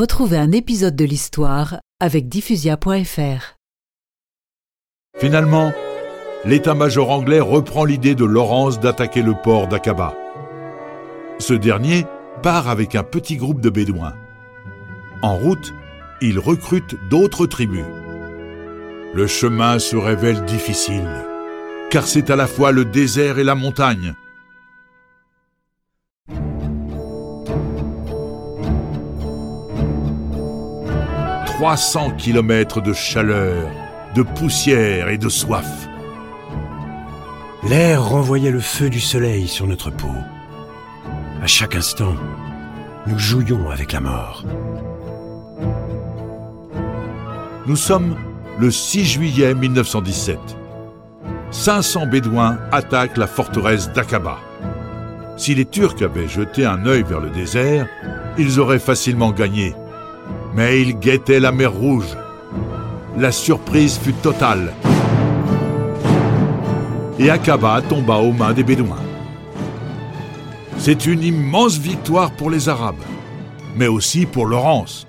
Retrouvez un épisode de l'histoire avec diffusia.fr. Finalement, l'état-major anglais reprend l'idée de Lawrence d'attaquer le port d'Aqaba. Ce dernier part avec un petit groupe de Bédouins. En route, il recrute d'autres tribus. Le chemin se révèle difficile, car c'est à la fois le désert et la montagne. « 300 kilomètres de chaleur, de poussière et de soif. L'air renvoyait le feu du soleil sur notre peau. À chaque instant, nous jouions avec la mort. Nous sommes le 6 juillet 1917. 500 Bédouins attaquent la forteresse d'Aqaba. Si les Turcs avaient jeté un œil vers le désert, ils auraient facilement gagné. Mais ils guettaient la mer Rouge. La surprise fut totale. Et Aqaba tomba aux mains des Bédouins. C'est une immense victoire pour les Arabes, mais aussi pour Laurence.